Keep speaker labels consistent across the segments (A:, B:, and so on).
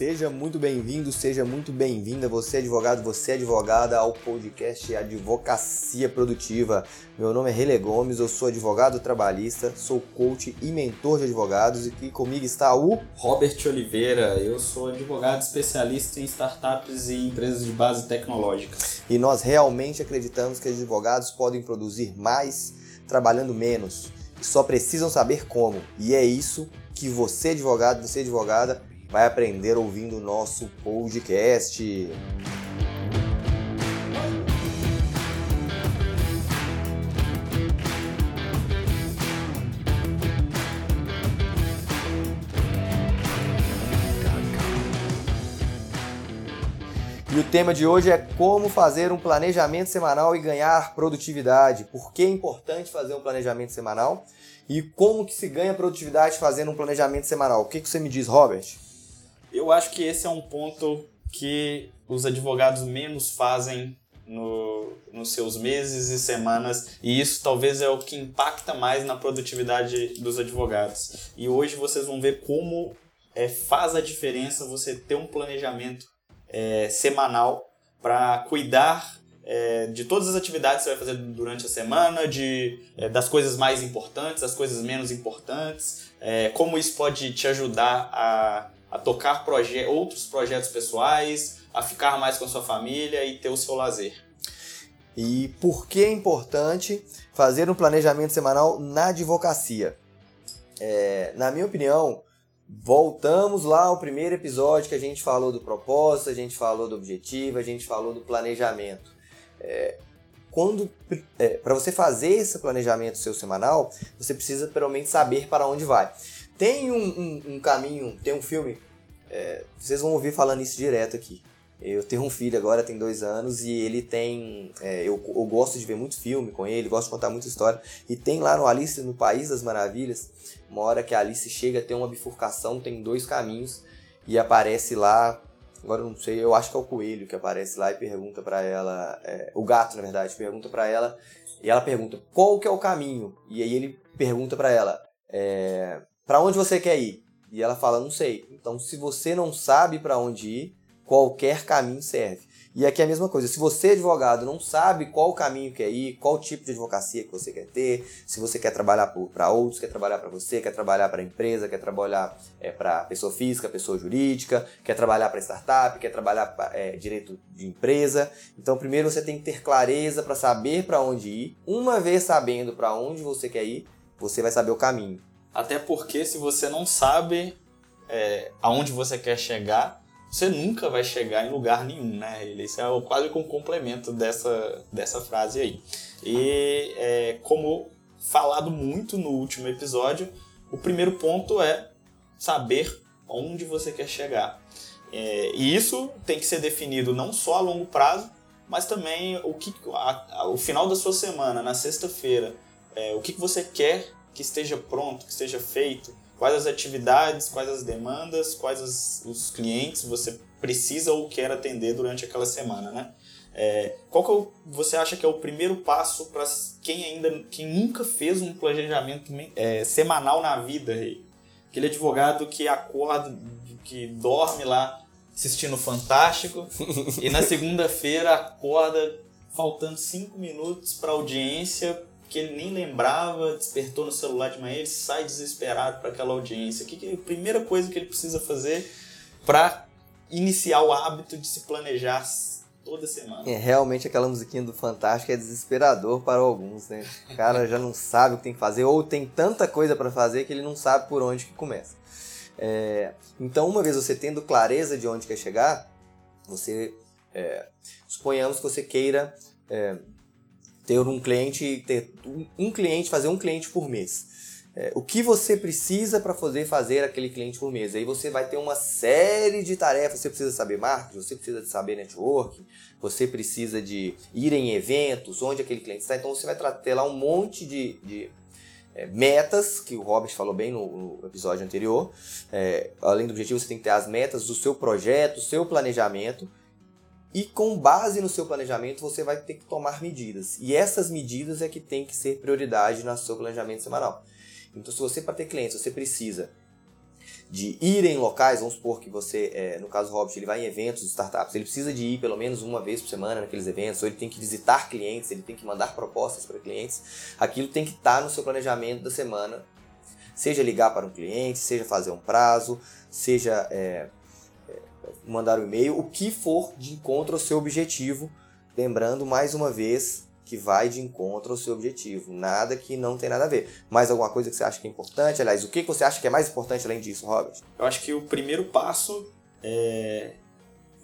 A: Seja muito bem-vindo, seja muito bem-vinda, você é advogado, você é advogada, ao podcast Advocacia Produtiva. Meu nome é Rele Gomes, eu sou advogado trabalhista, sou coach e mentor de advogados e aqui comigo está o
B: Robert Oliveira. Eu sou advogado especialista em startups e empresas de base tecnológica.
A: E nós realmente acreditamos que advogados podem produzir mais trabalhando menos e só precisam saber como. E é isso que você, advogado, você, advogada, vai aprender ouvindo o nosso podcast. E o tema de hoje é como fazer um planejamento semanal e ganhar produtividade. Por que é importante fazer um planejamento semanal? E como que se ganha produtividade fazendo um planejamento semanal? O que, que você me diz, Robert?
B: Eu acho que esse é um ponto que os advogados menos fazem no, nos seus meses e semanas, e isso talvez é o que impacta mais na produtividade dos advogados. E hoje vocês vão ver como é, faz a diferença você ter um planejamento é, semanal para cuidar é, de todas as atividades que você vai fazer durante a semana, de, é, das coisas mais importantes, das coisas menos importantes, é, como isso pode te ajudar a a tocar proje outros projetos pessoais, a ficar mais com a sua família e ter o seu lazer.
A: E por que é importante fazer um planejamento semanal na advocacia? É, na minha opinião, voltamos lá ao primeiro episódio que a gente falou do propósito, a gente falou do objetivo, a gente falou do planejamento. É, quando é, para você fazer esse planejamento seu semanal, você precisa pelo menos saber para onde vai. Tem um, um, um caminho, tem um filme, é, vocês vão ouvir falando isso direto aqui. Eu tenho um filho agora, tem dois anos, e ele tem. É, eu, eu gosto de ver muito filme com ele, gosto de contar muita história. E tem lá no Alice no País das Maravilhas, uma hora que a Alice chega, tem uma bifurcação, tem dois caminhos, e aparece lá. Agora eu não sei, eu acho que é o coelho que aparece lá e pergunta para ela. É, o gato, na verdade, pergunta para ela. E ela pergunta qual que é o caminho. E aí ele pergunta para ela. É, para onde você quer ir? E ela fala, não sei. Então, se você não sabe para onde ir, qualquer caminho serve. E aqui é a mesma coisa. Se você, advogado, não sabe qual caminho quer ir, qual tipo de advocacia que você quer ter, se você quer trabalhar para outros, quer trabalhar para você, quer trabalhar para empresa, quer trabalhar é, para pessoa física, pessoa jurídica, quer trabalhar para startup, quer trabalhar para é, direito de empresa. Então, primeiro você tem que ter clareza para saber para onde ir. Uma vez sabendo para onde você quer ir, você vai saber o caminho.
B: Até porque se você não sabe é, aonde você quer chegar, você nunca vai chegar em lugar nenhum, né? Isso é quase que um complemento dessa, dessa frase aí. E é, como falado muito no último episódio, o primeiro ponto é saber onde você quer chegar. É, e isso tem que ser definido não só a longo prazo, mas também o que a, a, o final da sua semana, na sexta-feira, é, o que, que você quer que esteja pronto, que esteja feito, quais as atividades, quais as demandas, quais as, os clientes você precisa ou quer atender durante aquela semana, né? É, qual que é o, você acha que é o primeiro passo para quem ainda quem nunca fez um planejamento é, semanal na vida, rei? Aquele advogado que acorda, que dorme lá assistindo Fantástico e na segunda-feira acorda faltando cinco minutos para audiência que ele nem lembrava, despertou no celular de manhã, ele sai desesperado para aquela audiência. O que, que é a primeira coisa que ele precisa fazer para iniciar o hábito de se planejar toda semana?
A: É, realmente aquela musiquinha do Fantástico é desesperador para alguns, né? O cara já não sabe o que tem que fazer ou tem tanta coisa para fazer que ele não sabe por onde que começa. É, então, uma vez você tendo clareza de onde quer chegar, você é, suponhamos que você queira é, ter um cliente, ter um cliente, fazer um cliente por mês. É, o que você precisa para poder fazer aquele cliente por mês? Aí você vai ter uma série de tarefas. Você precisa saber marketing, você precisa de saber networking, você precisa de ir em eventos, onde aquele cliente está. Então você vai ter lá um monte de, de é, metas, que o Robert falou bem no, no episódio anterior. É, além do objetivo, você tem que ter as metas do seu projeto, do seu planejamento. E com base no seu planejamento, você vai ter que tomar medidas. E essas medidas é que tem que ser prioridade no seu planejamento semanal. Então, se você, para ter clientes, você precisa de ir em locais, vamos supor que você, é, no caso Hobbit, ele vai em eventos de startups, ele precisa de ir pelo menos uma vez por semana naqueles eventos, ou ele tem que visitar clientes, ele tem que mandar propostas para clientes, aquilo tem que estar tá no seu planejamento da semana, seja ligar para um cliente, seja fazer um prazo, seja é, mandar um e-mail, o que for de encontro ao seu objetivo, lembrando mais uma vez que vai de encontro ao seu objetivo. Nada que não tem nada a ver. Mais alguma coisa que você acha que é importante? Aliás, o que você acha que é mais importante além disso, Robert?
B: Eu acho que o primeiro passo é.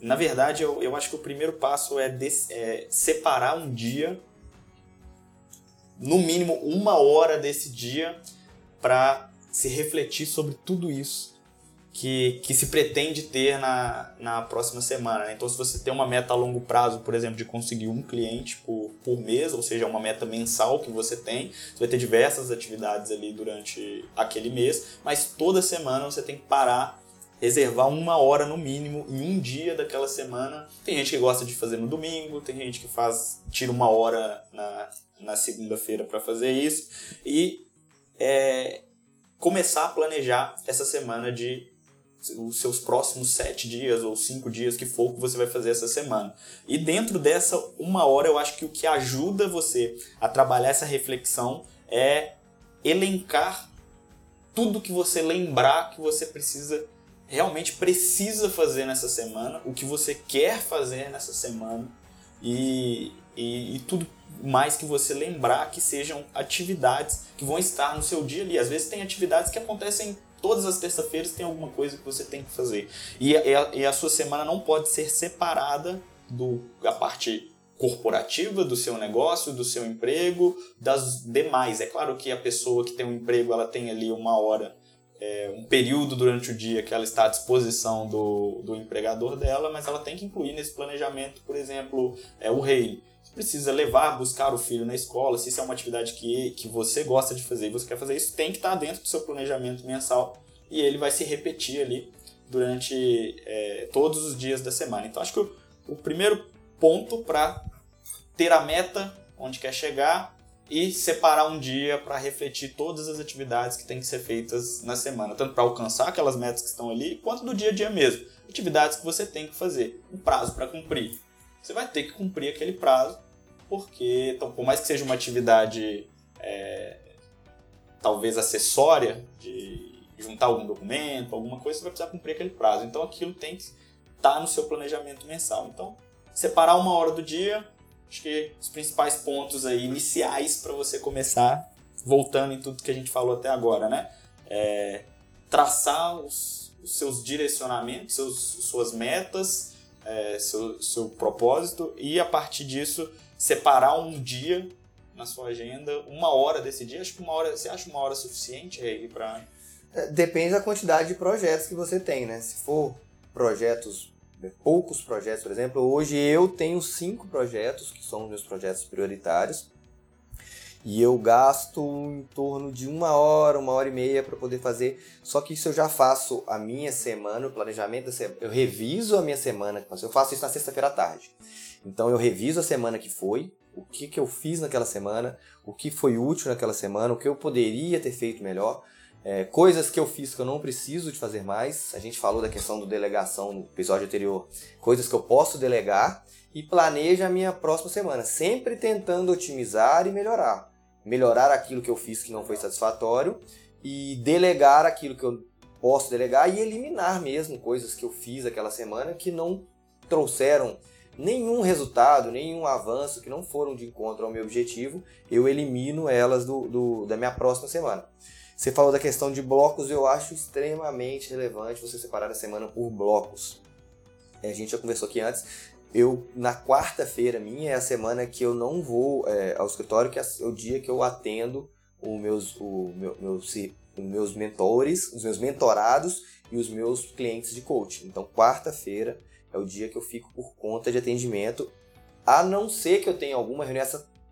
B: Na verdade, eu, eu acho que o primeiro passo é, de, é separar um dia, no mínimo uma hora desse dia, para se refletir sobre tudo isso que, que se pretende ter na, na próxima semana. Né? Então, se você tem uma meta a longo prazo, por exemplo, de conseguir um cliente por, por mês, ou seja, uma meta mensal que você tem, você vai ter diversas atividades ali durante aquele mês, mas toda semana você tem que parar reservar uma hora no mínimo em um dia daquela semana. Tem gente que gosta de fazer no domingo, tem gente que faz tira uma hora na, na segunda-feira para fazer isso e é, começar a planejar essa semana de os seus próximos sete dias ou cinco dias que for que você vai fazer essa semana. E dentro dessa uma hora, eu acho que o que ajuda você a trabalhar essa reflexão é elencar tudo que você lembrar que você precisa realmente precisa fazer nessa semana, o que você quer fazer nessa semana e, e, e tudo mais que você lembrar que sejam atividades que vão estar no seu dia ali. Às vezes tem atividades que acontecem todas as terças-feiras tem alguma coisa que você tem que fazer. E a, e a sua semana não pode ser separada do, da parte corporativa do seu negócio, do seu emprego, das demais. É claro que a pessoa que tem um emprego, ela tem ali uma hora, é, um período durante o dia que ela está à disposição do, do empregador dela, mas ela tem que incluir nesse planejamento, por exemplo, é, o rei. Precisa levar, buscar o filho na escola, se isso é uma atividade que, que você gosta de fazer e você quer fazer isso, tem que estar dentro do seu planejamento mensal e ele vai se repetir ali durante é, todos os dias da semana. Então acho que o, o primeiro ponto para ter a meta onde quer chegar e separar um dia para refletir todas as atividades que têm que ser feitas na semana, tanto para alcançar aquelas metas que estão ali, quanto do dia a dia mesmo. Atividades que você tem que fazer, um prazo para cumprir. Você vai ter que cumprir aquele prazo, porque, então, por mais que seja uma atividade é, talvez acessória de juntar algum documento, alguma coisa, você vai precisar cumprir aquele prazo. Então aquilo tem que estar tá no seu planejamento mensal. Então, separar uma hora do dia, acho que os principais pontos aí iniciais para você começar, voltando em tudo que a gente falou até agora, né? É, traçar os, os, seus direcionamentos, seus, suas metas, é, seu, seu propósito e a partir disso separar um dia na sua agenda, uma hora desse dia. Acho que uma hora, você acha uma hora suficiente aí para
A: é, depende da quantidade de projetos que você tem, né? Se for projetos, né, poucos projetos, por exemplo, hoje eu tenho cinco projetos que são os meus projetos prioritários e eu gasto em torno de uma hora, uma hora e meia para poder fazer. Só que isso eu já faço a minha semana, o planejamento da semana. Eu reviso a minha semana. Eu faço isso na sexta-feira à tarde. Então eu reviso a semana que foi, o que, que eu fiz naquela semana, o que foi útil naquela semana, o que eu poderia ter feito melhor é, coisas que eu fiz que eu não preciso de fazer mais. A gente falou da questão do delegação no episódio anterior. Coisas que eu posso delegar e planeja a minha próxima semana, sempre tentando otimizar e melhorar. Melhorar aquilo que eu fiz que não foi satisfatório e delegar aquilo que eu posso delegar e eliminar mesmo coisas que eu fiz aquela semana que não trouxeram nenhum resultado, nenhum avanço, que não foram de encontro ao meu objetivo, eu elimino elas do, do da minha próxima semana. Você falou da questão de blocos, eu acho extremamente relevante você separar a semana por blocos. É, a gente já conversou aqui antes. Eu, na quarta-feira minha, é a semana que eu não vou é, ao escritório, que é o dia que eu atendo os meus, o, meu, meus, meus mentores, os meus mentorados e os meus clientes de coaching. Então, quarta-feira é o dia que eu fico por conta de atendimento, a não ser que eu tenha alguma reunião.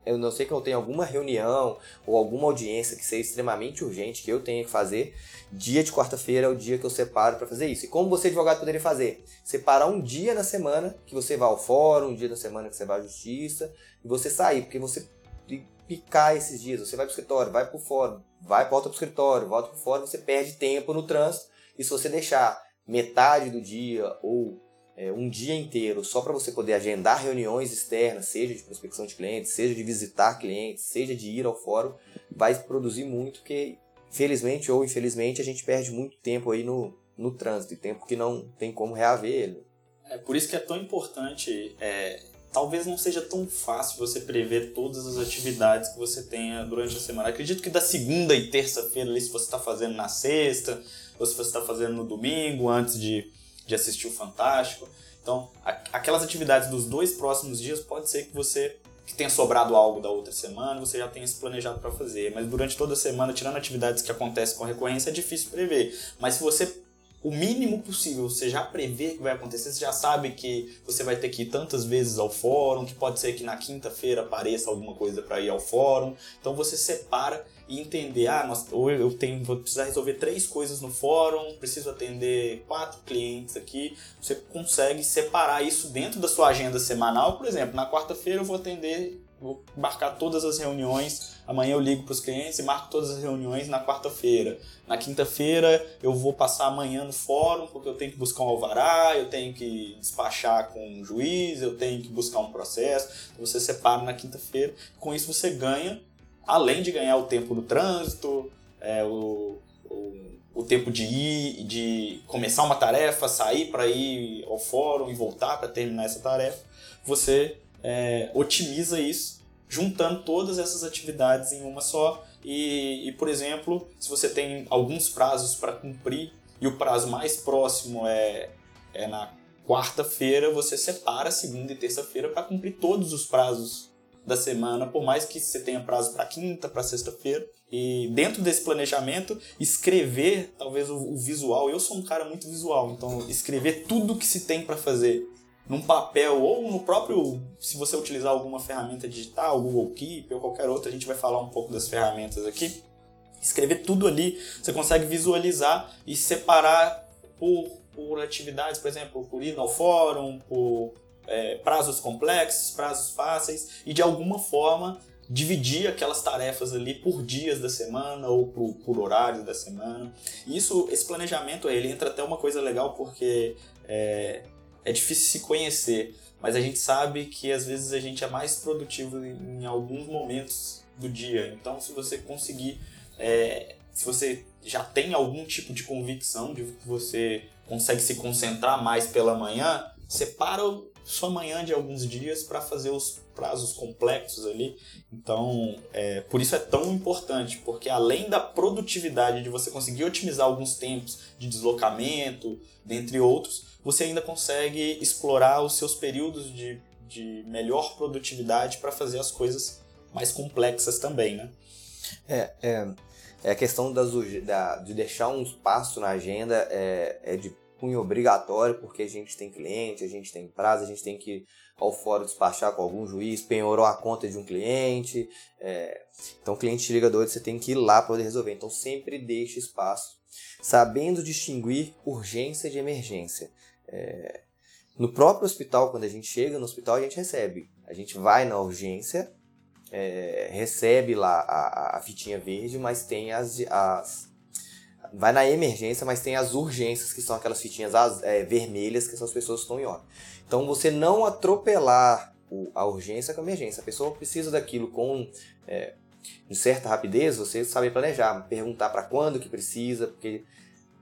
A: Eu não sei que eu tenho alguma reunião ou alguma audiência que seja extremamente urgente que eu tenha que fazer, dia de quarta-feira é o dia que eu separo para fazer isso. E como você advogado poderia fazer? Separar um dia na semana que você vá ao fórum, um dia na semana que você vai à justiça e você sair, porque você picar esses dias, você vai para o escritório, vai para fórum, vai volta para o escritório, volta para fórum, você perde tempo no trânsito E se você deixar metade do dia ou é, um dia inteiro só para você poder agendar reuniões externas, seja de prospecção de clientes, seja de visitar clientes, seja de ir ao fórum, vai produzir muito, porque felizmente ou infelizmente a gente perde muito tempo aí no, no trânsito, tempo que não tem como reaver ele.
B: É por isso que é tão importante é, talvez não seja tão fácil você prever todas as atividades que você tenha durante a semana. Acredito que da segunda e terça-feira, se você está fazendo na sexta, ou se você está fazendo no domingo, antes de, de assistir o Fantástico. Então, aquelas atividades dos dois próximos dias, pode ser que você que tenha sobrado algo da outra semana, você já tenha se planejado para fazer. Mas durante toda a semana, tirando atividades que acontecem com recorrência, é difícil prever. Mas se você o mínimo possível, você já prevê que vai acontecer, você já sabe que você vai ter que ir tantas vezes ao fórum, que pode ser que na quinta-feira apareça alguma coisa para ir ao fórum. Então você separa e entender, ah, nós, ou eu tenho, vou precisar resolver três coisas no fórum, preciso atender quatro clientes aqui. Você consegue separar isso dentro da sua agenda semanal, por exemplo, na quarta-feira eu vou atender vou marcar todas as reuniões. Amanhã eu ligo para os clientes e marco todas as reuniões na quarta-feira. Na quinta-feira eu vou passar amanhã no fórum porque eu tenho que buscar um alvará, eu tenho que despachar com um juiz, eu tenho que buscar um processo. Então você separa na quinta-feira. Com isso você ganha, além de ganhar o tempo do trânsito, é, o, o, o tempo de ir, de começar uma tarefa, sair para ir ao fórum e voltar para terminar essa tarefa, você é, otimiza isso, juntando todas essas atividades em uma só. E, e por exemplo, se você tem alguns prazos para cumprir e o prazo mais próximo é, é na quarta-feira, você separa segunda e terça-feira para cumprir todos os prazos da semana, por mais que você tenha prazo para quinta, para sexta-feira. E dentro desse planejamento, escrever talvez o, o, visual. Eu sou um cara muito visual, então escrever tudo que se tem para fazer num papel ou no próprio, se você utilizar alguma ferramenta digital, Google Keep ou qualquer outra, a gente vai falar um pouco das ferramentas aqui. Escrever tudo ali, você consegue visualizar e separar por, por atividades, por exemplo, por ir ao fórum, por é, prazos complexos, prazos fáceis e de alguma forma dividir aquelas tarefas ali por dias da semana ou por, por horários da semana. Isso, esse planejamento, ele entra até uma coisa legal porque é, é difícil se conhecer, mas a gente sabe que às vezes a gente é mais produtivo em, alguns momentos do dia. Então, se você conseguir, é, se você já tem algum tipo de convicção de que você consegue se concentrar mais pela manhã, separa sua manhã de alguns dias para fazer os prazos complexos ali. Então, é, por isso é tão importante, porque além da produtividade de você conseguir otimizar alguns tempos de deslocamento, dentre outros, você ainda consegue explorar os seus períodos de, de melhor produtividade para fazer as coisas mais complexas também, né?
A: É, é, é a questão das, da, de deixar um espaço na agenda é, é de cunho obrigatório, porque a gente tem cliente, a gente tem prazo, a gente tem que ir ao fórum despachar com algum juiz, penhorou a conta de um cliente. É, então, o cliente te liga doido, você tem que ir lá para poder resolver. Então, sempre deixe espaço, sabendo distinguir urgência de emergência. É, no próprio hospital, quando a gente chega no hospital, a gente recebe. A gente vai na urgência, é, recebe lá a, a, fitinha verde, mas tem as, as, Vai na emergência, mas tem as urgências, que são aquelas fitinhas as, é, vermelhas, que são as pessoas estão em óbito. Então, você não atropelar o, a urgência com a emergência. A pessoa precisa daquilo com é, certa rapidez, você sabe planejar, perguntar para quando que precisa, porque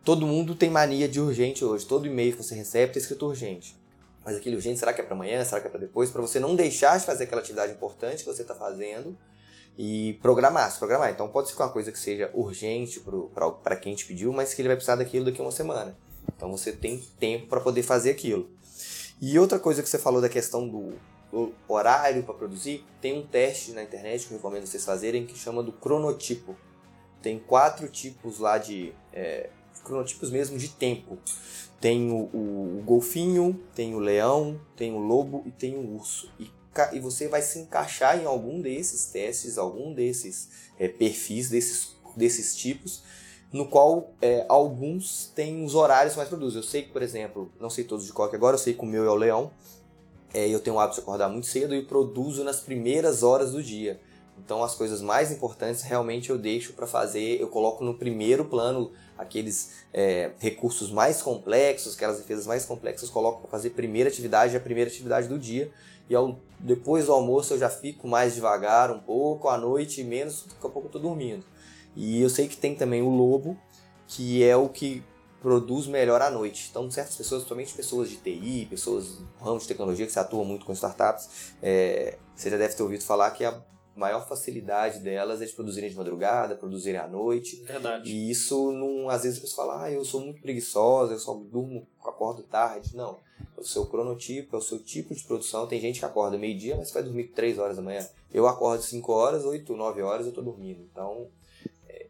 A: Todo mundo tem mania de urgente hoje. Todo e-mail que você recebe está escrito urgente. Mas aquele urgente, será que é para amanhã? Será que é para depois? Para você não deixar de fazer aquela atividade importante que você está fazendo e programar, se programar. Então pode ser uma coisa que seja urgente para quem te pediu, mas que ele vai precisar daquilo daqui a uma semana. Então você tem tempo para poder fazer aquilo. E outra coisa que você falou da questão do, do horário para produzir, tem um teste na internet que eu recomendo vocês fazerem que chama do cronotipo. Tem quatro tipos lá de é, cronotipos mesmo de tempo. Tem o, o, o, golfinho, tem o leão, tem o lobo e tem o urso. E, e você vai se encaixar em algum desses testes, algum desses é, perfis, desses, desses tipos, no qual é, alguns têm os horários mais produzem. Eu sei que, por exemplo, não sei todos de qual agora, eu sei que o meu é o leão. É, eu tenho o hábito de acordar muito cedo e produzo nas primeiras horas do dia. Então as coisas mais importantes realmente eu deixo para fazer, eu coloco no primeiro plano aqueles é, recursos mais complexos, aquelas defesas mais complexas, coloco para fazer primeira atividade, a primeira atividade do dia. E ao, depois do almoço eu já fico mais devagar um pouco, à noite menos, daqui a pouco eu estou dormindo. E eu sei que tem também o lobo, que é o que produz melhor à noite. Então, certas pessoas, principalmente pessoas de TI, pessoas do ramo de tecnologia que se atuam muito com startups, é, você já deve ter ouvido falar que a maior facilidade delas é de produzirem de madrugada, produzirem à noite.
B: Verdade.
A: E isso, não, às vezes, você fala, ah, eu sou muito preguiçosa, eu só durmo, acordo tarde. Não. É o seu cronotipo, é o seu tipo de produção. Tem gente que acorda meio-dia, mas vai dormir 3 horas da manhã. Eu acordo 5 horas, 8, 9 horas, eu estou dormindo. Então,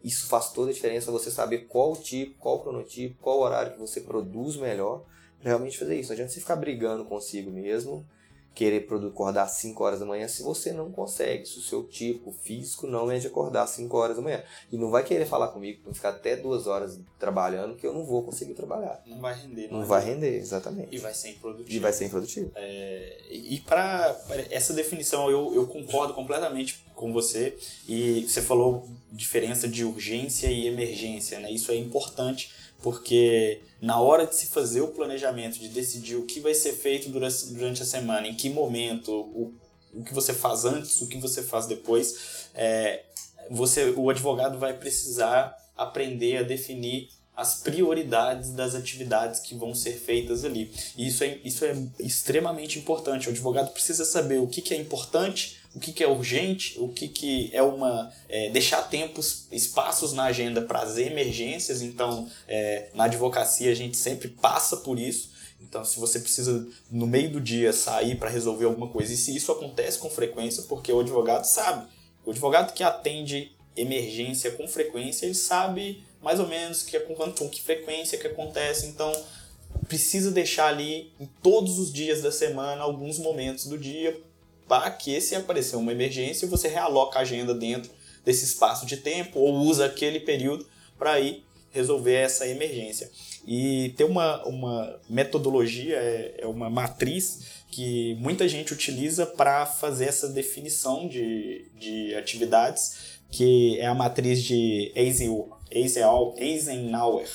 A: isso faz toda a diferença você saber qual tipo, qual cronotipo, qual horário que você produz melhor realmente fazer isso. Não adianta você ficar brigando consigo mesmo querer acordar às 5 horas da manhã se você não consegue, se o seu tipo físico não é de acordar às 5 horas da manhã. E não vai querer falar comigo para ficar até duas horas trabalhando que eu não vou conseguir trabalhar.
B: Não vai render.
A: Não, não vai render, exatamente.
B: E vai ser improdutivo.
A: E vai ser improdutivo.
B: É, e para essa definição eu, eu concordo completamente com você e você falou diferença de urgência e emergência, né? Isso é importante porque na hora de se fazer o planejamento, de decidir o que vai ser feito durante, a semana, em que momento, o, o que você faz antes, o que você faz depois, é, você, o advogado vai precisar aprender a definir as prioridades das atividades que vão ser feitas ali. E isso é, isso é extremamente importante. O advogado precisa saber o que, que é importante o que, que é urgente, o que, que é uma. É, deixar tempos, espaços na agenda para as emergências. Então, é, na advocacia, a gente sempre passa por isso. Então, se você precisa, no meio do dia, sair para resolver alguma coisa, e se isso acontece com frequência, porque o advogado sabe. O advogado que atende emergência com frequência, ele sabe mais ou menos que, com, que frequência que acontece. Então, precisa deixar ali, em todos os dias da semana, alguns momentos do dia, que se aparecer uma emergência, você realoca a agenda dentro desse espaço de tempo ou usa aquele período para ir resolver essa emergência. E tem uma, uma metodologia, é, é uma matriz que muita gente utiliza para fazer essa definição de, de atividades, que é a matriz de Eisenhower.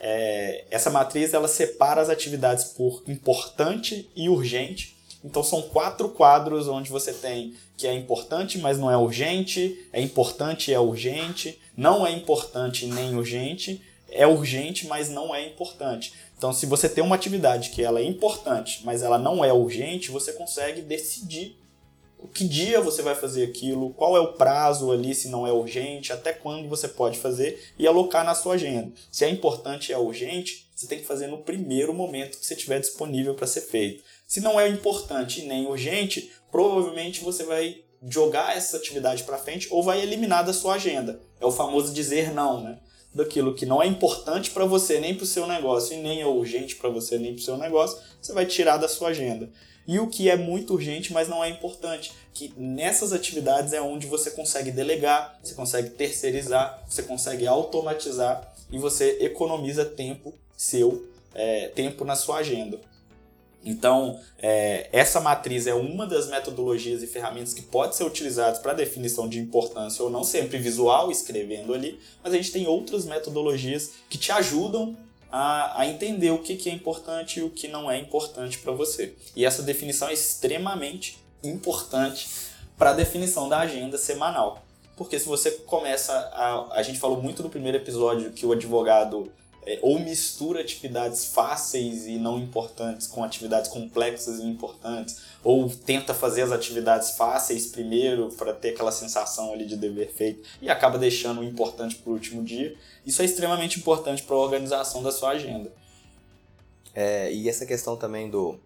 B: É, essa matriz ela separa as atividades por importante e urgente então são quatro quadros onde você tem que é importante, mas não é urgente, é importante e é urgente, não é importante nem urgente, é urgente, mas não é importante. Então, se você tem uma atividade que ela é importante, mas ela não é urgente, você consegue decidir que dia você vai fazer aquilo, qual é o prazo ali, se não é urgente, até quando você pode fazer e alocar na sua agenda. Se é importante e é urgente, você tem que fazer no primeiro momento que você tiver disponível para ser feito. Se não é importante nem urgente, provavelmente você vai jogar essa atividade para frente ou vai eliminar da sua agenda. É o famoso dizer não, né? Daquilo que não é importante para você nem para o seu negócio e nem é urgente para você nem para o seu negócio, você vai tirar da sua agenda. E o que é muito urgente, mas não é importante, que nessas atividades é onde você consegue delegar, você consegue terceirizar, você consegue automatizar e você economiza tempo seu, é, tempo na sua agenda. Então, é, essa matriz é uma das metodologias e ferramentas que pode ser utilizadas para definição de importância ou não, sempre visual, escrevendo ali, mas a gente tem outras metodologias que te ajudam a, a entender o que, que é importante e o que não é importante para você. E essa definição é extremamente importante para a definição da agenda semanal. Porque se você começa a. A gente falou muito no primeiro episódio que o advogado é, ou mistura atividades fáceis e não importantes com atividades complexas e importantes, ou tenta fazer as atividades fáceis primeiro para ter aquela sensação ali de dever feito e acaba deixando o importante para o último dia. Isso é extremamente importante para a organização da sua agenda.
A: É, e essa questão também do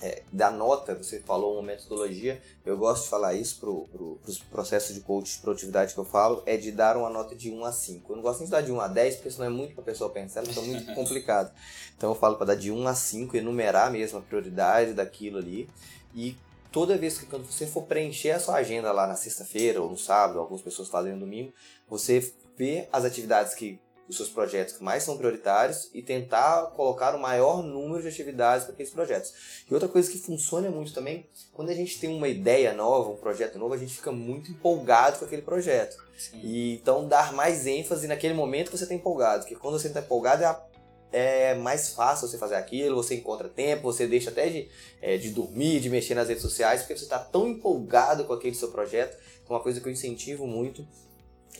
A: é, da nota, você falou uma metodologia, eu gosto de falar isso para pro, os processos de coach de produtividade que eu falo, é de dar uma nota de 1 a 5. Eu não gosto nem de dar de 1 a 10, porque senão é muito para a pessoa pensar, então é muito complicado. Então eu falo para dar de 1 a 5, enumerar mesmo a prioridade daquilo ali, e toda vez que quando você for preencher a sua agenda lá na sexta-feira ou no sábado, algumas pessoas fazem no domingo, você vê as atividades que os seus projetos que mais são prioritários e tentar colocar o maior número de atividades para aqueles projetos. E outra coisa que funciona muito também, quando a gente tem uma ideia nova, um projeto novo, a gente fica muito empolgado com aquele projeto. Sim. E então dar mais ênfase naquele momento que você está empolgado, porque quando você está empolgado é a é mais fácil você fazer aquilo, você encontra tempo, você deixa até de, é, de dormir, de mexer nas redes sociais, porque você está tão empolgado com aquele seu projeto. Então, uma coisa que eu incentivo muito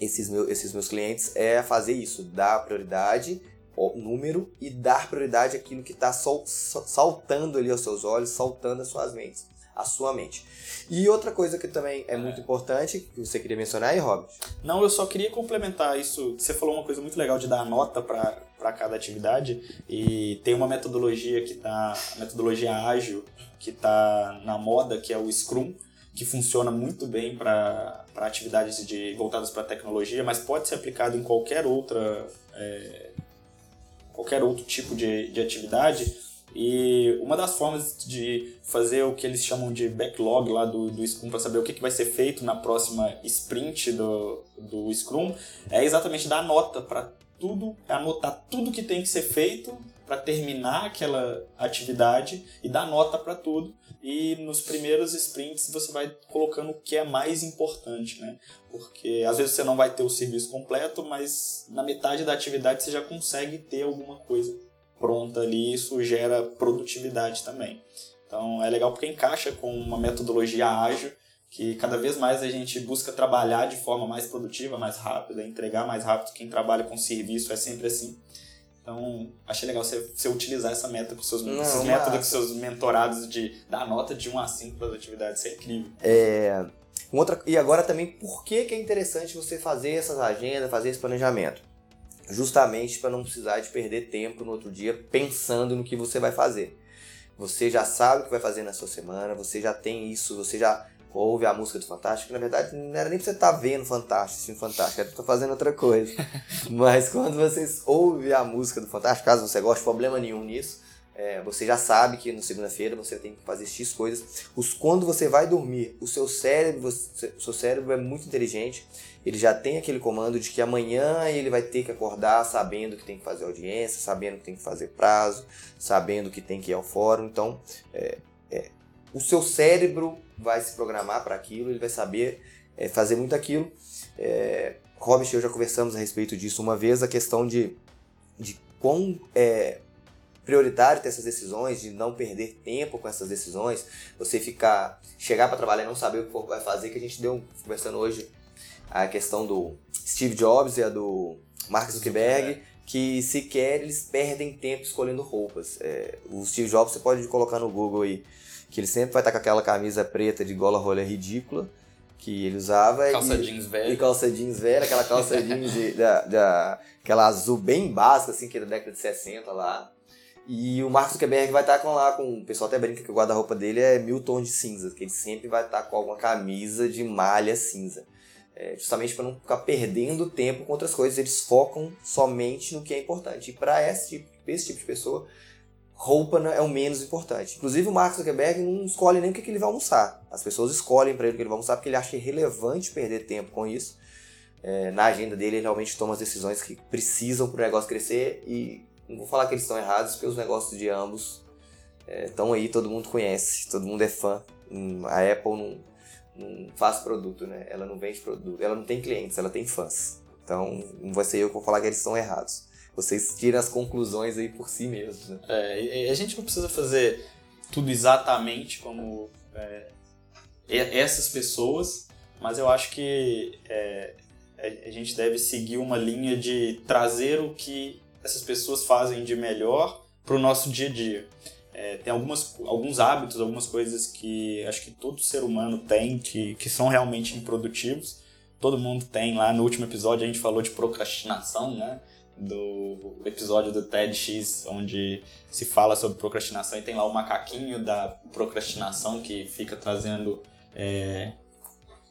A: esses, meu, esses meus clientes é fazer isso, dar prioridade ao número e dar prioridade àquilo que está sol, saltando ali aos seus olhos, saltando as suas mentes, a sua mente. E outra coisa que também é muito importante, que você queria mencionar aí, Robert?
B: Não, eu só queria complementar isso. Você falou uma coisa muito legal de dar nota para cada atividade e tem uma metodologia que tá, metodologia ágil, que está na moda, que é o Scrum, que funciona muito bem para atividades de, voltadas para tecnologia, mas pode ser aplicado em qualquer outra é, qualquer outro tipo de, de atividade. E uma das formas de fazer o que eles chamam de backlog lá do, do Scrum para saber o que, que vai ser feito na próxima sprint do, do Scrum é exatamente dar nota para tudo, anotar tudo que tem que ser feito para terminar aquela atividade e dar nota para tudo. E nos primeiros sprints você vai colocando o que é mais importante, né? Porque às vezes você não vai ter o serviço completo, mas na metade da atividade você já consegue ter alguma coisa pronta ali, isso gera produtividade também. Então é legal porque encaixa com uma metodologia ágil que cada vez mais a gente busca trabalhar de forma mais produtiva, mais rápida, entregar mais rápido. Quem trabalha com serviço é sempre assim. Então, achei legal você, você utilizar essa meta com seus, Não, esses métodos com seus mentorados de dar nota de 1 a 5 para as atividades. Isso é incrível.
A: É, outra, e agora também, por que, que é interessante você fazer essas agendas, fazer esse planejamento? Justamente para não precisar de perder tempo no outro dia pensando no que você vai fazer. Você já sabe o que vai fazer na sua semana, você já tem isso, você já ouve a música do Fantástico, na verdade não era nem pra você estar tá vendo Fantástico, assistindo Fantástico, era pra estar fazendo outra coisa. Mas quando vocês ouvem a música do Fantástico, caso você goste, problema nenhum nisso, é, você já sabe que na segunda-feira você tem que fazer X coisas. Os, quando você vai dormir, o seu cérebro, você, o seu cérebro é muito inteligente, ele já tem aquele comando de que amanhã ele vai ter que acordar sabendo que tem que fazer audiência, sabendo que tem que fazer prazo, sabendo que tem que ir ao fórum. Então, é, o seu cérebro vai se programar para aquilo, ele vai saber é, fazer muito aquilo. É, Robert e eu já conversamos a respeito disso uma vez, a questão de, de quão é, prioritário ter essas decisões, de não perder tempo com essas decisões, você ficar, chegar para trabalhar e não saber o que vai fazer, que a gente deu conversando hoje a questão do Steve Jobs e a do Mark Zuckerberg, que sequer eles perdem tempo escolhendo roupas. É, o Steve Jobs você pode colocar no Google aí, que ele sempre vai estar com aquela camisa preta de gola rolha ridícula que ele usava.
B: Calça e, jeans velha.
A: E calça jeans velha, aquela calça jeans de, da, da, aquela azul bem básica, assim, que era da década de 60 lá. E o Mark Zuckerberg vai estar com lá com. O pessoal até brinca que o guarda-roupa dele é mil tons de cinza, que ele sempre vai estar com alguma camisa de malha cinza. É, justamente para não ficar perdendo tempo com outras coisas, eles focam somente no que é importante. E para esse, tipo, esse tipo de pessoa, roupa é o menos importante. Inclusive o Mark Zuckerberg não escolhe nem o que ele vai almoçar. As pessoas escolhem para ele o que ele vai almoçar porque ele acha irrelevante perder tempo com isso. É, na agenda dele ele realmente toma as decisões que precisam para o negócio crescer e não vou falar que eles estão errados porque os negócios de ambos estão é, aí, todo mundo conhece, todo mundo é fã. Hum, a Apple não, não faz produto, né? Ela não vende produto, ela não tem clientes, ela tem fãs. Então não vai ser eu que vou falar que eles estão errados vocês tiram as conclusões aí por si mesmos. Né?
B: É, a gente não precisa fazer tudo exatamente como é, essas pessoas, mas eu acho que é, a gente deve seguir uma linha de trazer o que essas pessoas fazem de melhor para o nosso dia a dia. É, tem algumas, alguns hábitos, algumas coisas que acho que todo ser humano tem que, que são realmente improdutivos. Todo mundo tem lá no último episódio a gente falou de procrastinação, né? Do episódio do TEDx, onde se fala sobre procrastinação e tem lá o macaquinho da procrastinação que fica trazendo é,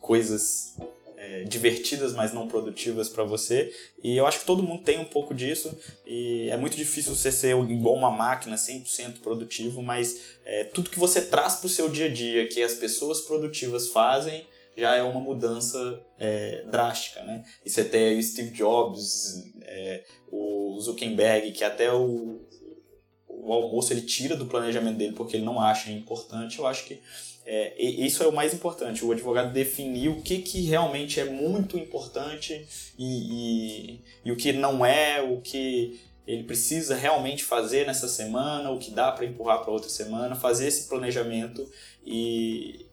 B: coisas é, divertidas, mas não produtivas para você. E eu acho que todo mundo tem um pouco disso e é muito difícil você ser igual uma máquina 100% produtivo, mas é, tudo que você traz para o seu dia a dia, que as pessoas produtivas fazem, já é uma mudança é, drástica, né? E você tem o Steve Jobs, é, o Zuckerberg, que até o, o almoço ele tira do planejamento dele porque ele não acha importante. Eu acho que é, isso é o mais importante, o advogado definir o que, que realmente é muito importante e, e, e o que não é, o que ele precisa realmente fazer nessa semana, o que dá para empurrar para outra semana, fazer esse planejamento e,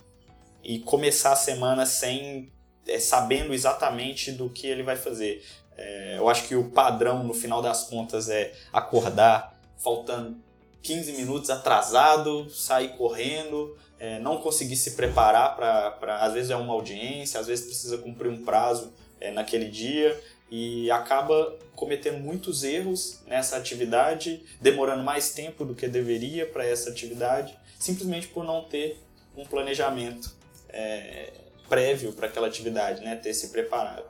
B: e começar a semana sem é, sabendo exatamente do que ele vai fazer. É, eu acho que o padrão no final das contas é acordar faltando 15 minutos atrasado, sair correndo, é, não conseguir se preparar para. Às vezes é uma audiência, às vezes precisa cumprir um prazo é, naquele dia e acaba cometendo muitos erros nessa atividade, demorando mais tempo do que deveria para essa atividade, simplesmente por não ter um planejamento é, prévio para aquela atividade, né? ter se preparado.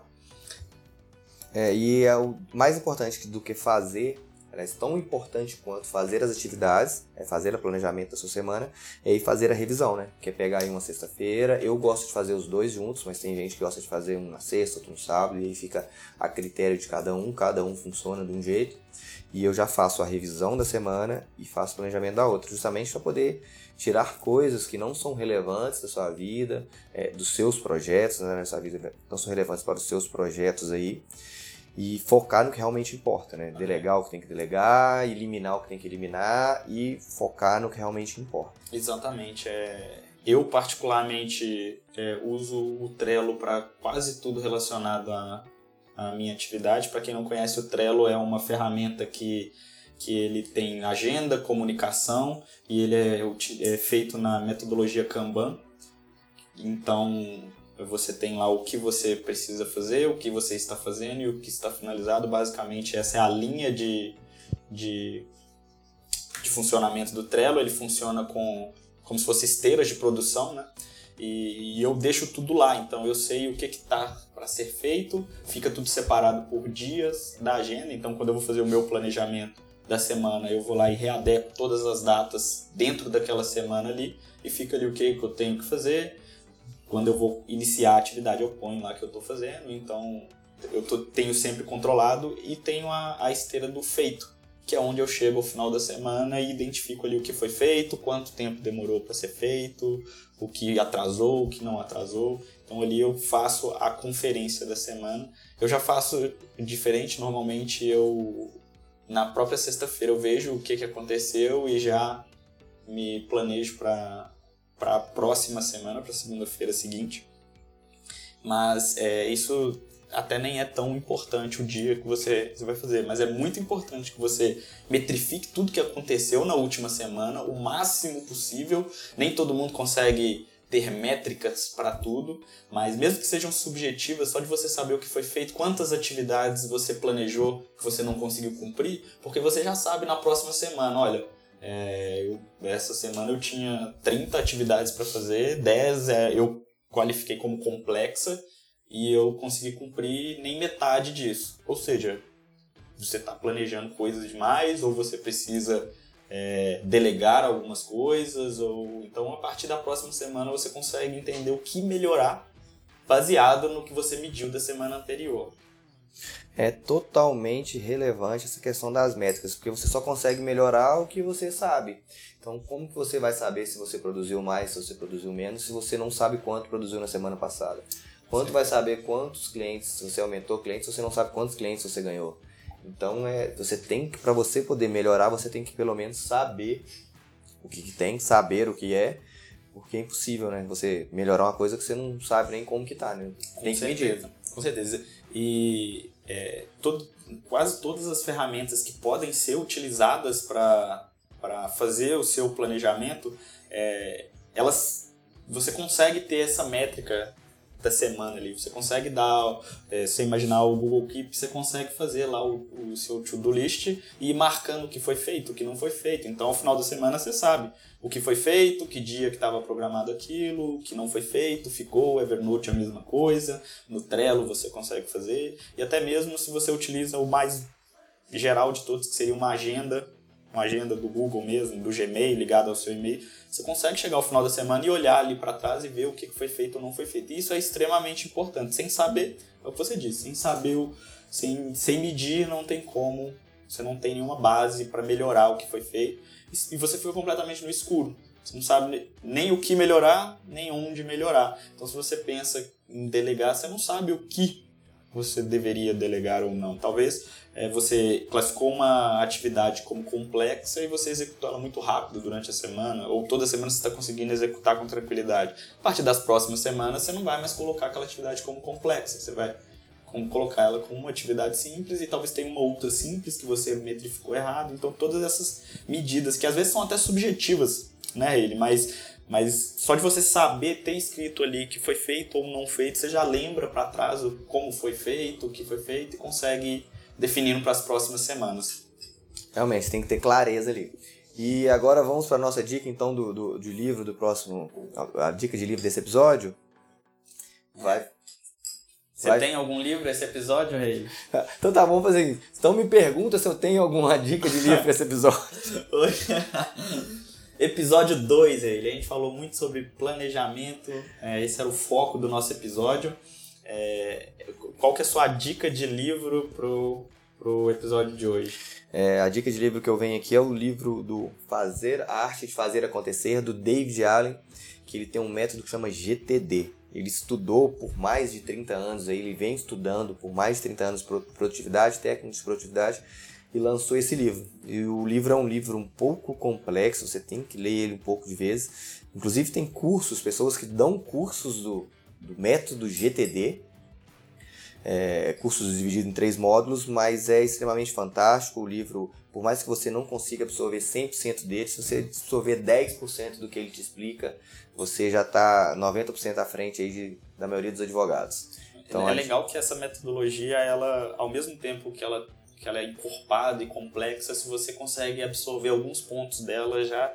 A: É, e é o mais importante do que fazer Aliás, tão importante quanto fazer as atividades, é fazer o planejamento da sua semana e fazer a revisão, né? Que é pegar aí uma sexta-feira. Eu gosto de fazer os dois juntos, mas tem gente que gosta de fazer um na sexta, outro no sábado, e aí fica a critério de cada um, cada um funciona de um jeito. E eu já faço a revisão da semana e faço o planejamento da outra, justamente para poder tirar coisas que não são relevantes da sua vida, é, dos seus projetos, né, sua vida, não são relevantes para os seus projetos aí e focar no que realmente importa, né? Delegar o que tem que delegar, eliminar o que tem que eliminar e focar no que realmente importa.
B: Exatamente. É... Eu, particularmente, é, uso o Trello para quase tudo relacionado à, à minha atividade. Para quem não conhece, o Trello é uma ferramenta que, que ele tem agenda, comunicação e ele é, é feito na metodologia Kanban. Então, você tem lá o que você precisa fazer, o que você está fazendo e o que está finalizado. Basicamente, essa é a linha de, de, de funcionamento do Trello. Ele funciona com como se fosse esteiras de produção, né? E, e eu deixo tudo lá, então eu sei o que está para ser feito, fica tudo separado por dias da agenda. Então, quando eu vou fazer o meu planejamento da semana, eu vou lá e readequo todas as datas dentro daquela semana ali e fica ali o que, que eu tenho que fazer quando eu vou iniciar a atividade, eu ponho lá que eu estou fazendo, então eu tô, tenho sempre controlado e tenho a, a esteira do feito, que é onde eu chego ao final da semana e identifico ali o que foi feito, quanto tempo demorou para ser feito, o que atrasou, o que não atrasou. Então ali eu faço a conferência da semana. Eu já faço diferente, normalmente eu na própria sexta-feira eu vejo o que, que aconteceu e já me planejo para para a próxima semana, para segunda-feira seguinte. Mas é, isso até nem é tão importante o dia que você, você vai fazer, mas é muito importante que você metrifique tudo que aconteceu na última semana o máximo possível. Nem todo mundo consegue ter métricas para tudo, mas mesmo que sejam subjetivas, só de você saber o que foi feito, quantas atividades você planejou que você não conseguiu cumprir, porque você já sabe na próxima semana, olha, é, eu, essa semana eu tinha 30 atividades para fazer, 10 é, eu qualifiquei como complexa e eu consegui cumprir nem metade disso. Ou seja, você está planejando coisas demais ou você precisa é, delegar algumas coisas ou então a partir da próxima semana você consegue entender o que melhorar baseado no que você mediu da semana anterior
A: é totalmente relevante essa questão das métricas, porque você só consegue melhorar o que você sabe. Então, como que você vai saber se você produziu mais, se você produziu menos, se você não sabe quanto produziu na semana passada? Quanto Sim. vai saber quantos clientes, se você aumentou clientes, se você não sabe quantos clientes você ganhou? Então, é, você tem que, para você poder melhorar, você tem que pelo menos saber o que, que tem, saber o que é, porque é impossível, né? Você melhorar uma coisa que você não sabe nem como que tá, né?
B: Tem Com que certeza. medir. Com certeza. E é, todo, quase todas as ferramentas que podem ser utilizadas para fazer o seu planejamento, é, elas você consegue ter essa métrica da semana ali. Você consegue dar, é, você imaginar o Google Keep, você consegue fazer lá o, o seu to-do list e ir marcando o que foi feito, o que não foi feito. Então, ao final da semana, você sabe o que foi feito, que dia que estava programado aquilo, o que não foi feito, ficou, Evernote é a mesma coisa, no Trello você consegue fazer, e até mesmo se você utiliza o mais geral de todos, que seria uma agenda uma agenda do Google mesmo, do Gmail ligado ao seu e-mail, você consegue chegar ao final da semana e olhar ali para trás e ver o que foi feito ou não foi feito. E isso é extremamente importante. Sem saber, é o que você disse, sem saber, sem, sem medir, não tem como, você não tem nenhuma base para melhorar o que foi feito. E você fica completamente no escuro. Você não sabe nem o que melhorar, nem onde melhorar. Então, se você pensa em delegar, você não sabe o que você deveria delegar ou não. Talvez é, você classificou uma atividade como complexa e você executou ela muito rápido durante a semana, ou toda semana você está conseguindo executar com tranquilidade. A partir das próximas semanas, você não vai mais colocar aquela atividade como complexa, você vai colocar ela como uma atividade simples e talvez tenha uma outra simples que você metrificou errado. Então, todas essas medidas, que às vezes são até subjetivas, né, ele, mas mas só de você saber ter escrito ali que foi feito ou não feito, você já lembra para trás como foi feito, o que foi feito e consegue definir para as próximas semanas.
A: Realmente, tem que ter clareza ali. E agora vamos para a nossa dica então do, do, do livro do próximo. A, a, dica de livro desse episódio. Vai.
B: Você vai. tem algum livro esse episódio, Rei?
A: então tá, vamos fazer isso. Então me pergunta se eu tenho alguma dica de livro para esse episódio.
B: Episódio 2, ele. A gente falou muito sobre planejamento. É, esse era o foco do nosso episódio. É, qual que é a sua dica de livro pro, pro episódio de hoje?
A: É, a dica de livro que eu venho aqui é o livro do Fazer a Arte de Fazer Acontecer, do David Allen, que ele tem um método que chama GTD. Ele estudou por mais de 30 anos, aí, ele vem estudando por mais de 30 anos produtividade, técnicas de produtividade, e lançou esse livro. E o livro é um livro um pouco complexo, você tem que ler ele um pouco de vezes. Inclusive tem cursos, pessoas que dão cursos do, do método GTD, é, cursos divididos em três módulos, mas é extremamente fantástico. O livro, por mais que você não consiga absorver 100% dele, se você absorver 10% do que ele te explica, você já está 90% à frente aí de, da maioria dos advogados.
B: Então, é legal que essa metodologia, ela, ao mesmo tempo que ela que ela é encorpada e complexa, se você consegue absorver alguns pontos dela, já,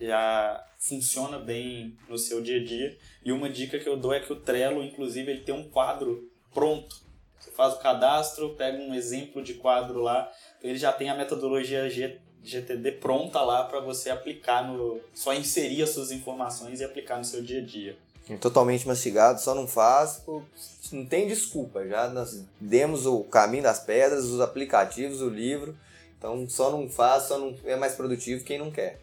B: já funciona bem no seu dia a dia. E uma dica que eu dou é que o Trello, inclusive, ele tem um quadro pronto. Você faz o cadastro, pega um exemplo de quadro lá, ele já tem a metodologia GTD pronta lá para você aplicar no. só inserir as suas informações e aplicar no seu dia a dia.
A: Totalmente mastigado, só não faz não tem desculpa. Já nós demos o caminho das pedras, os aplicativos, o livro. Então só não faz, só não é mais produtivo quem não quer.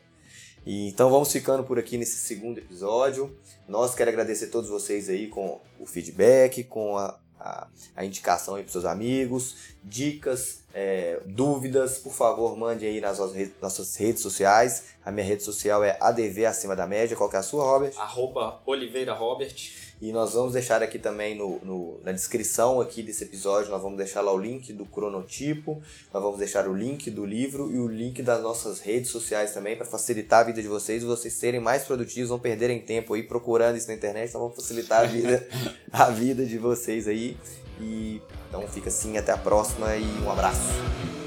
A: E, então vamos ficando por aqui nesse segundo episódio. Nós quero agradecer a todos vocês aí com o feedback, com a, a, a indicação aí para seus amigos, dicas, é, dúvidas, por favor, mande aí nas nossas, nossas redes sociais. A minha rede social é ADV acima da média. Qual que é a sua, Robert?
B: Arroba Oliveira Robert.
A: E nós vamos deixar aqui também no, no, na descrição aqui desse episódio, nós vamos deixar lá o link do cronotipo, nós vamos deixar o link do livro e o link das nossas redes sociais também para facilitar a vida de vocês, vocês serem mais produtivos, não perderem tempo aí procurando isso na internet, então vamos facilitar a vida, a vida de vocês aí. E então fica assim, até a próxima e um abraço.